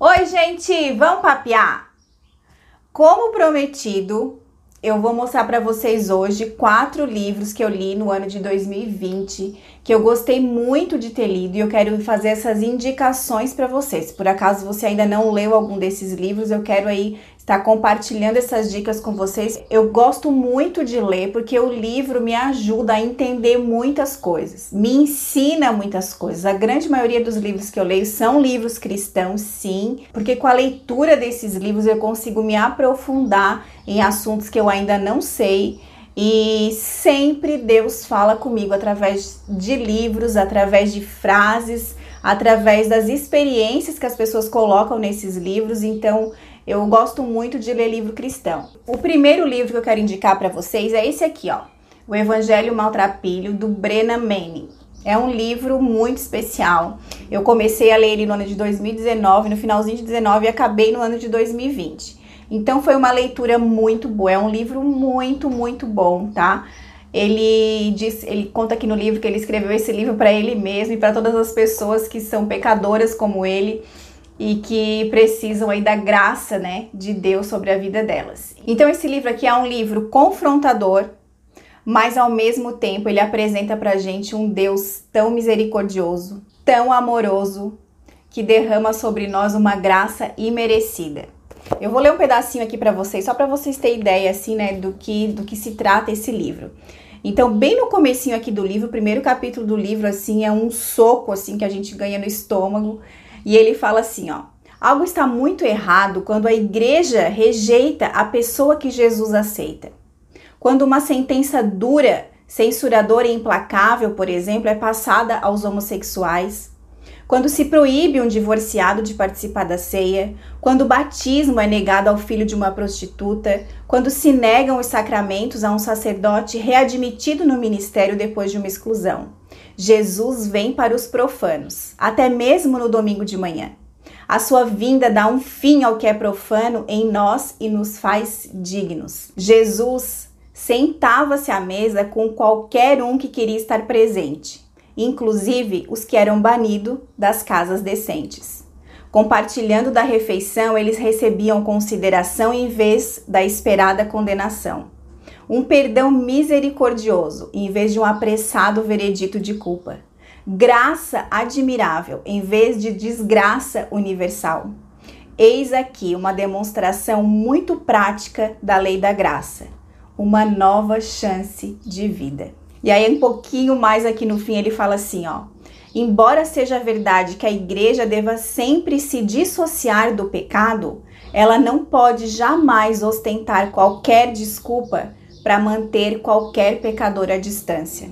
Oi, gente, vamos papear? Como prometido, eu vou mostrar para vocês hoje quatro livros que eu li no ano de 2020, que eu gostei muito de ter lido e eu quero fazer essas indicações para vocês. Por acaso você ainda não leu algum desses livros, eu quero aí estar compartilhando essas dicas com vocês. Eu gosto muito de ler porque o livro me ajuda a entender muitas coisas, me ensina muitas coisas. A grande maioria dos livros que eu leio são livros cristãos, sim, porque com a leitura desses livros eu consigo me aprofundar em assuntos que eu ainda não sei. E sempre Deus fala comigo através de livros, através de frases, através das experiências que as pessoas colocam nesses livros. Então, eu gosto muito de ler livro cristão. O primeiro livro que eu quero indicar para vocês é esse aqui, ó. O Evangelho Maltrapilho, do Brenna Manning. É um livro muito especial. Eu comecei a ler ele no ano de 2019, no finalzinho de 19 e acabei no ano de 2020. Então foi uma leitura muito boa. É um livro muito, muito bom, tá? Ele diz, ele conta aqui no livro que ele escreveu esse livro para ele mesmo e para todas as pessoas que são pecadoras como ele e que precisam aí da graça, né, de Deus sobre a vida delas. Então esse livro aqui é um livro confrontador, mas ao mesmo tempo ele apresenta pra gente um Deus tão misericordioso, tão amoroso, que derrama sobre nós uma graça imerecida. Eu vou ler um pedacinho aqui para vocês, só para vocês terem ideia assim, né, do que do que se trata esse livro. Então, bem no comecinho aqui do livro, o primeiro capítulo do livro assim é um soco assim que a gente ganha no estômago e ele fala assim, ó: Algo está muito errado quando a igreja rejeita a pessoa que Jesus aceita. Quando uma sentença dura, censuradora e implacável, por exemplo, é passada aos homossexuais, quando se proíbe um divorciado de participar da ceia, quando o batismo é negado ao filho de uma prostituta, quando se negam os sacramentos a um sacerdote readmitido no ministério depois de uma exclusão. Jesus vem para os profanos, até mesmo no domingo de manhã. A sua vinda dá um fim ao que é profano em nós e nos faz dignos. Jesus sentava-se à mesa com qualquer um que queria estar presente, inclusive os que eram banidos das casas decentes. Compartilhando da refeição, eles recebiam consideração em vez da esperada condenação um perdão misericordioso em vez de um apressado veredito de culpa, graça admirável em vez de desgraça universal. Eis aqui uma demonstração muito prática da lei da graça, uma nova chance de vida. E aí um pouquinho mais aqui no fim ele fala assim, ó: Embora seja verdade que a igreja deva sempre se dissociar do pecado, ela não pode jamais ostentar qualquer desculpa para manter qualquer pecador à distância.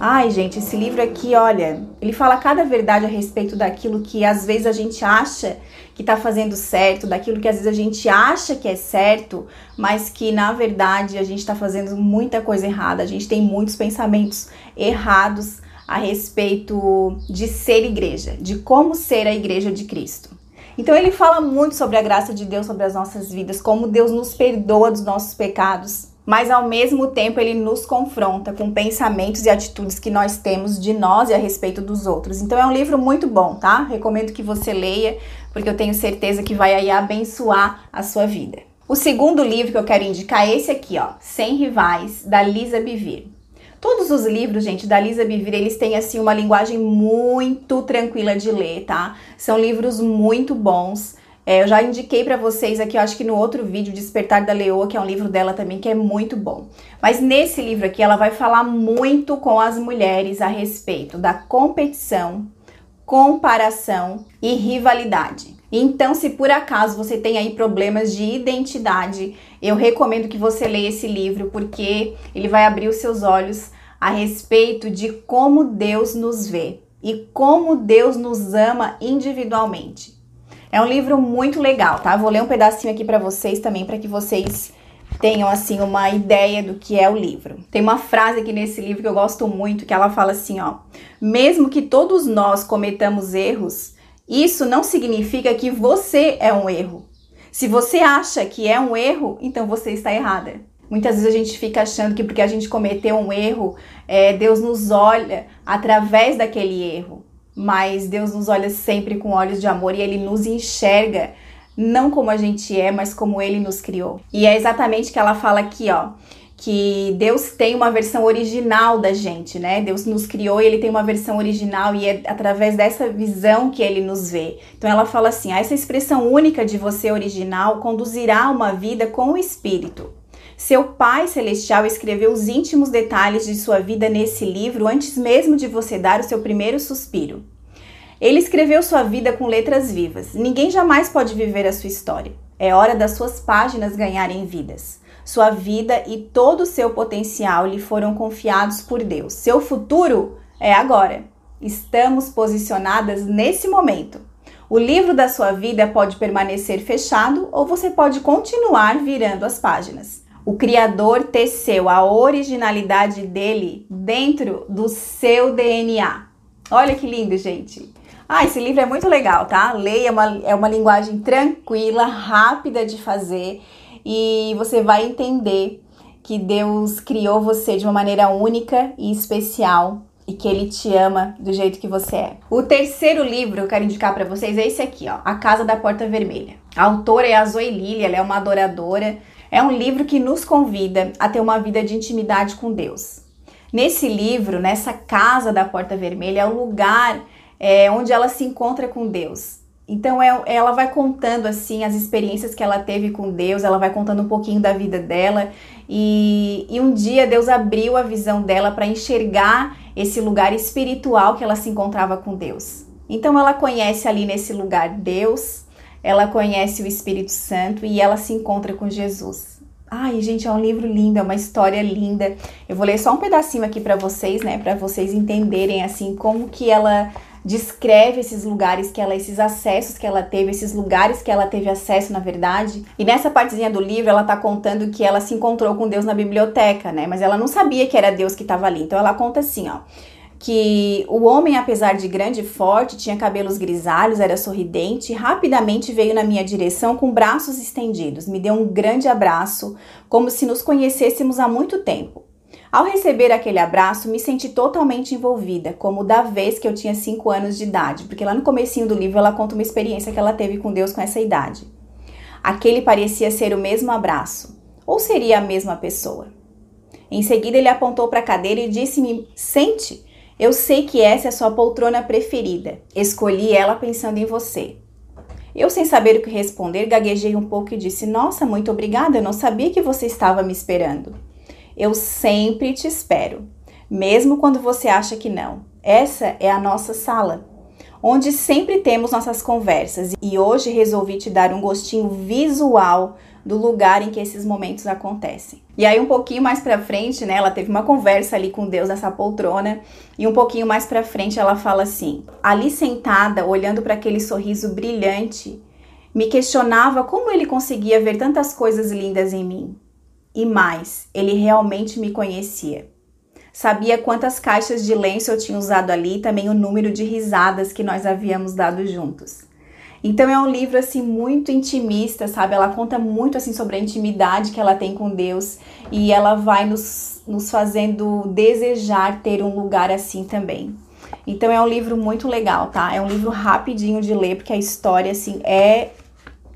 Ai, gente, esse livro aqui, olha, ele fala cada verdade a respeito daquilo que às vezes a gente acha que tá fazendo certo, daquilo que às vezes a gente acha que é certo, mas que na verdade a gente tá fazendo muita coisa errada, a gente tem muitos pensamentos errados a respeito de ser igreja, de como ser a igreja de Cristo. Então ele fala muito sobre a graça de Deus sobre as nossas vidas, como Deus nos perdoa dos nossos pecados, mas ao mesmo tempo ele nos confronta com pensamentos e atitudes que nós temos de nós e a respeito dos outros. Então é um livro muito bom, tá? Recomendo que você leia, porque eu tenho certeza que vai aí abençoar a sua vida. O segundo livro que eu quero indicar é esse aqui, ó, Sem Rivais, da Lisa Bivir. Todos os livros, gente, da Lisa Bivir, eles têm assim uma linguagem muito tranquila de ler, tá? São livros muito bons. É, eu já indiquei para vocês aqui, eu acho que no outro vídeo, Despertar da Leoa, que é um livro dela também, que é muito bom. Mas nesse livro aqui, ela vai falar muito com as mulheres a respeito da competição, comparação e rivalidade. Então, se por acaso você tem aí problemas de identidade, eu recomendo que você leia esse livro, porque ele vai abrir os seus olhos a respeito de como Deus nos vê e como Deus nos ama individualmente. É um livro muito legal, tá? Vou ler um pedacinho aqui para vocês também, para que vocês tenham assim uma ideia do que é o livro. Tem uma frase aqui nesse livro que eu gosto muito, que ela fala assim, ó: "Mesmo que todos nós cometamos erros, isso não significa que você é um erro. Se você acha que é um erro, então você está errada. Muitas vezes a gente fica achando que porque a gente cometeu um erro, é, Deus nos olha através daquele erro. Mas Deus nos olha sempre com olhos de amor e ele nos enxerga não como a gente é, mas como ele nos criou. E é exatamente o que ela fala aqui, ó que Deus tem uma versão original da gente, né? Deus nos criou e ele tem uma versão original e é através dessa visão que ele nos vê. Então ela fala assim: ah, essa expressão única de você original conduzirá uma vida com o espírito. Seu Pai Celestial escreveu os íntimos detalhes de sua vida nesse livro antes mesmo de você dar o seu primeiro suspiro. Ele escreveu sua vida com letras vivas. Ninguém jamais pode viver a sua história. É hora das suas páginas ganharem vidas. Sua vida e todo o seu potencial lhe foram confiados por Deus. Seu futuro é agora. Estamos posicionadas nesse momento. O livro da sua vida pode permanecer fechado ou você pode continuar virando as páginas. O Criador teceu a originalidade dele dentro do seu DNA. Olha que lindo, gente. Ah, esse livro é muito legal, tá? Leia, é uma, é uma linguagem tranquila, rápida de fazer e você vai entender que Deus criou você de uma maneira única e especial e que ele te ama do jeito que você é. O terceiro livro que eu quero indicar para vocês é esse aqui, ó, A Casa da Porta Vermelha. A autora é a Zoe Lily, ela é uma adoradora. É um livro que nos convida a ter uma vida de intimidade com Deus. Nesse livro, nessa Casa da Porta Vermelha, é o lugar é, onde ela se encontra com Deus. Então é, ela vai contando assim as experiências que ela teve com Deus, ela vai contando um pouquinho da vida dela e, e um dia Deus abriu a visão dela para enxergar esse lugar espiritual que ela se encontrava com Deus. Então ela conhece ali nesse lugar Deus, ela conhece o Espírito Santo e ela se encontra com Jesus. Ai, gente, é um livro lindo, é uma história linda. Eu vou ler só um pedacinho aqui para vocês, né, para vocês entenderem assim como que ela descreve esses lugares que ela, esses acessos que ela teve, esses lugares que ela teve acesso, na verdade. E nessa partezinha do livro, ela tá contando que ela se encontrou com Deus na biblioteca, né? Mas ela não sabia que era Deus que estava ali. Então ela conta assim, ó que o homem, apesar de grande e forte, tinha cabelos grisalhos, era sorridente e rapidamente veio na minha direção com braços estendidos. Me deu um grande abraço, como se nos conhecêssemos há muito tempo. Ao receber aquele abraço, me senti totalmente envolvida, como da vez que eu tinha 5 anos de idade, porque lá no comecinho do livro ela conta uma experiência que ela teve com Deus com essa idade. Aquele parecia ser o mesmo abraço, ou seria a mesma pessoa. Em seguida ele apontou para a cadeira e disse-me: "Sente, eu sei que essa é a sua poltrona preferida. Escolhi ela pensando em você." Eu, sem saber o que responder, gaguejei um pouco e disse: Nossa, muito obrigada, eu não sabia que você estava me esperando. Eu sempre te espero, mesmo quando você acha que não. Essa é a nossa sala, onde sempre temos nossas conversas, e hoje resolvi te dar um gostinho visual do lugar em que esses momentos acontecem. E aí um pouquinho mais para frente, né, ela teve uma conversa ali com Deus nessa poltrona, e um pouquinho mais para frente ela fala assim: "Ali sentada, olhando para aquele sorriso brilhante, me questionava como ele conseguia ver tantas coisas lindas em mim. E mais, ele realmente me conhecia. Sabia quantas caixas de lenço eu tinha usado ali e também o número de risadas que nós havíamos dado juntos. Então é um livro assim muito intimista, sabe? Ela conta muito assim sobre a intimidade que ela tem com Deus e ela vai nos, nos fazendo desejar ter um lugar assim também. Então é um livro muito legal, tá? É um livro rapidinho de ler porque a história assim é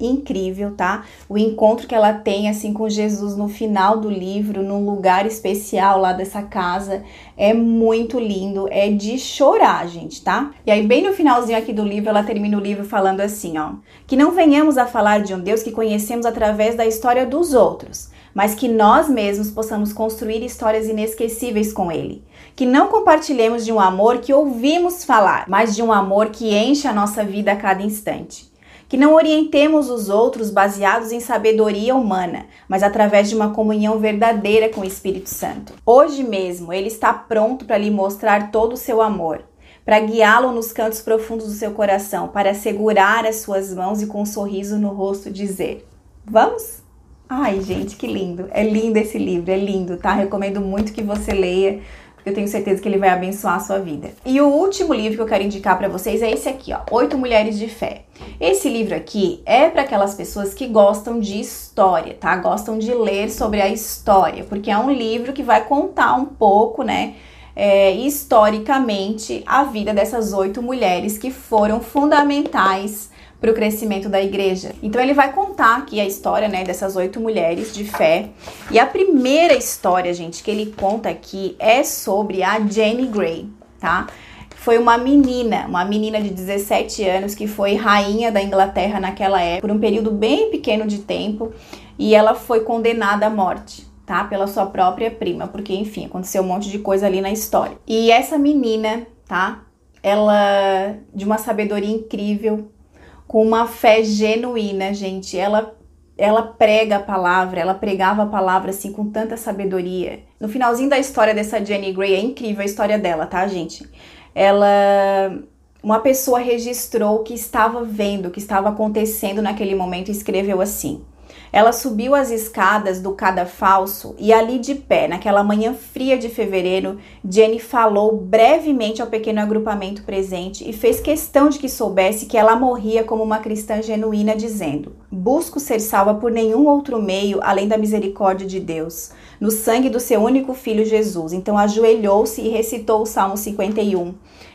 incrível, tá? O encontro que ela tem assim com Jesus no final do livro, num lugar especial lá dessa casa, é muito lindo, é de chorar, gente, tá? E aí bem no finalzinho aqui do livro, ela termina o livro falando assim, ó: "Que não venhamos a falar de um Deus que conhecemos através da história dos outros, mas que nós mesmos possamos construir histórias inesquecíveis com ele." que não compartilhemos de um amor que ouvimos falar, mas de um amor que enche a nossa vida a cada instante que não orientemos os outros baseados em sabedoria humana, mas através de uma comunhão verdadeira com o Espírito Santo. Hoje mesmo, ele está pronto para lhe mostrar todo o seu amor, para guiá-lo nos cantos profundos do seu coração, para segurar as suas mãos e com um sorriso no rosto dizer: Vamos? Ai, gente, que lindo! É lindo esse livro, é lindo, tá? Recomendo muito que você leia eu tenho certeza que ele vai abençoar a sua vida. E o último livro que eu quero indicar para vocês é esse aqui, ó, Oito Mulheres de Fé. Esse livro aqui é para aquelas pessoas que gostam de história, tá? Gostam de ler sobre a história, porque é um livro que vai contar um pouco, né? é, historicamente a vida dessas oito mulheres que foram fundamentais para o crescimento da igreja. Então ele vai contar aqui a história né, dessas oito mulheres de fé. E a primeira história, gente, que ele conta aqui é sobre a Jenny Gray, tá? Foi uma menina, uma menina de 17 anos que foi rainha da Inglaterra naquela época, por um período bem pequeno de tempo, e ela foi condenada à morte tá? Pela sua própria prima, porque enfim, aconteceu um monte de coisa ali na história. E essa menina, tá? Ela de uma sabedoria incrível, com uma fé genuína, gente. Ela ela prega a palavra, ela pregava a palavra assim com tanta sabedoria. No finalzinho da história dessa Jenny Gray é incrível a história dela, tá, gente? Ela uma pessoa registrou o que estava vendo, o que estava acontecendo naquele momento e escreveu assim: ela subiu as escadas do cadafalso e ali de pé, naquela manhã fria de fevereiro, Jenny falou brevemente ao pequeno agrupamento presente e fez questão de que soubesse que ela morria como uma cristã genuína, dizendo: Busco ser salva por nenhum outro meio além da misericórdia de Deus, no sangue do seu único filho Jesus. Então ajoelhou-se e recitou o Salmo 51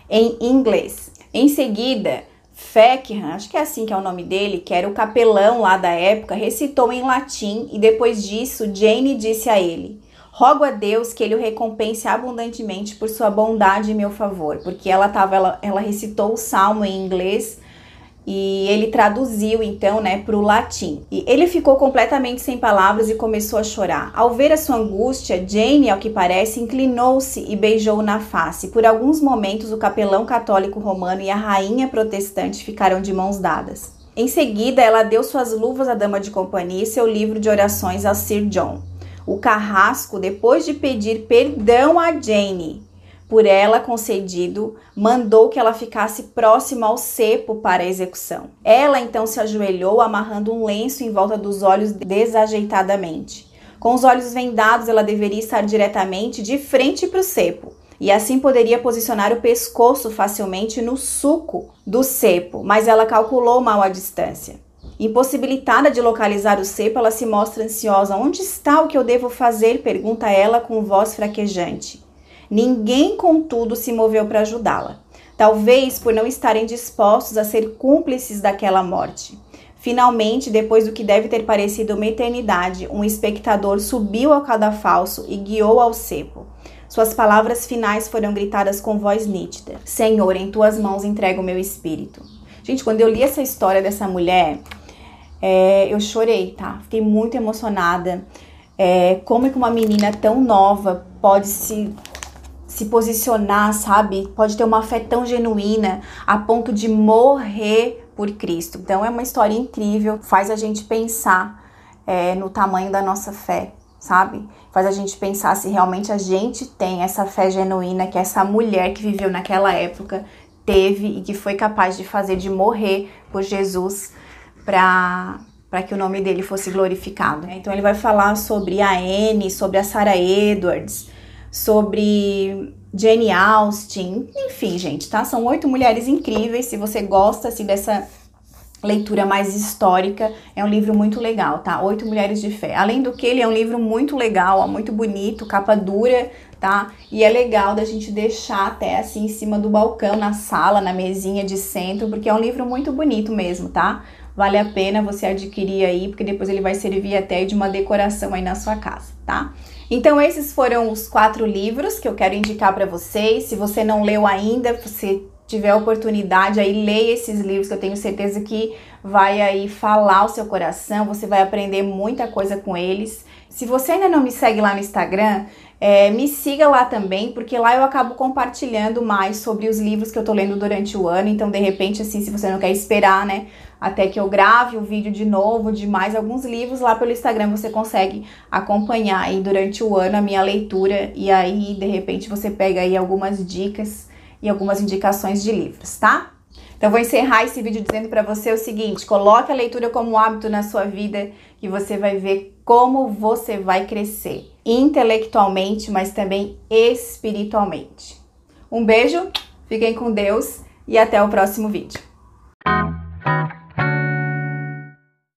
em inglês. Em seguida, Feckham, acho que é assim que é o nome dele, que era o capelão lá da época, recitou em latim e depois disso Jane disse a ele: Rogo a Deus que ele o recompense abundantemente por sua bondade em meu favor, porque ela tava, ela, ela recitou o salmo em inglês e ele traduziu então, né, para o latim. E ele ficou completamente sem palavras e começou a chorar. Ao ver a sua angústia, Jane, ao que parece, inclinou-se e beijou na face. Por alguns momentos, o capelão católico romano e a rainha protestante ficaram de mãos dadas. Em seguida, ela deu suas luvas à dama de companhia e seu livro de orações a Sir John. O carrasco, depois de pedir perdão a Jane, por ela concedido, mandou que ela ficasse próxima ao cepo para a execução. Ela então se ajoelhou, amarrando um lenço em volta dos olhos desajeitadamente. Com os olhos vendados, ela deveria estar diretamente de frente para o cepo, e assim poderia posicionar o pescoço facilmente no suco do cepo, mas ela calculou mal a distância. Impossibilitada de localizar o cepo, ela se mostra ansiosa. Onde está o que eu devo fazer? pergunta ela com voz fraquejante. Ninguém, contudo, se moveu para ajudá-la. Talvez por não estarem dispostos a ser cúmplices daquela morte. Finalmente, depois do que deve ter parecido uma eternidade, um espectador subiu ao cadafalso e guiou ao cepo. Suas palavras finais foram gritadas com voz nítida: Senhor, em tuas mãos entrego o meu espírito. Gente, quando eu li essa história dessa mulher, é, eu chorei, tá? Fiquei muito emocionada. É, como é que uma menina tão nova pode se se posicionar, sabe? Pode ter uma fé tão genuína a ponto de morrer por Cristo. Então é uma história incrível, faz a gente pensar é, no tamanho da nossa fé, sabe? Faz a gente pensar se realmente a gente tem essa fé genuína que essa mulher que viveu naquela época teve e que foi capaz de fazer de morrer por Jesus para para que o nome dele fosse glorificado. Então ele vai falar sobre a Anne, sobre a Sarah Edwards, sobre Jane Austen, enfim, gente, tá? São oito mulheres incríveis. Se você gosta assim, dessa leitura mais histórica, é um livro muito legal, tá? Oito Mulheres de Fé. Além do que, ele é um livro muito legal, ó, muito bonito, capa dura, tá? E é legal da gente deixar até assim em cima do balcão, na sala, na mesinha de centro, porque é um livro muito bonito mesmo, tá? Vale a pena você adquirir aí, porque depois ele vai servir até de uma decoração aí na sua casa, tá? Então esses foram os quatro livros que eu quero indicar para vocês. Se você não leu ainda, você tiver oportunidade aí leia esses livros que eu tenho certeza que vai aí falar o seu coração, você vai aprender muita coisa com eles. Se você ainda não me segue lá no Instagram, é, me siga lá também, porque lá eu acabo compartilhando mais sobre os livros que eu tô lendo durante o ano. Então, de repente, assim, se você não quer esperar, né, até que eu grave o vídeo de novo de mais alguns livros, lá pelo Instagram você consegue acompanhar aí durante o ano a minha leitura e aí, de repente, você pega aí algumas dicas e algumas indicações de livros, tá? Então, vou encerrar esse vídeo dizendo para você o seguinte: coloque a leitura como hábito na sua vida, que você vai ver como você vai crescer intelectualmente, mas também espiritualmente. Um beijo, fiquem com Deus e até o próximo vídeo.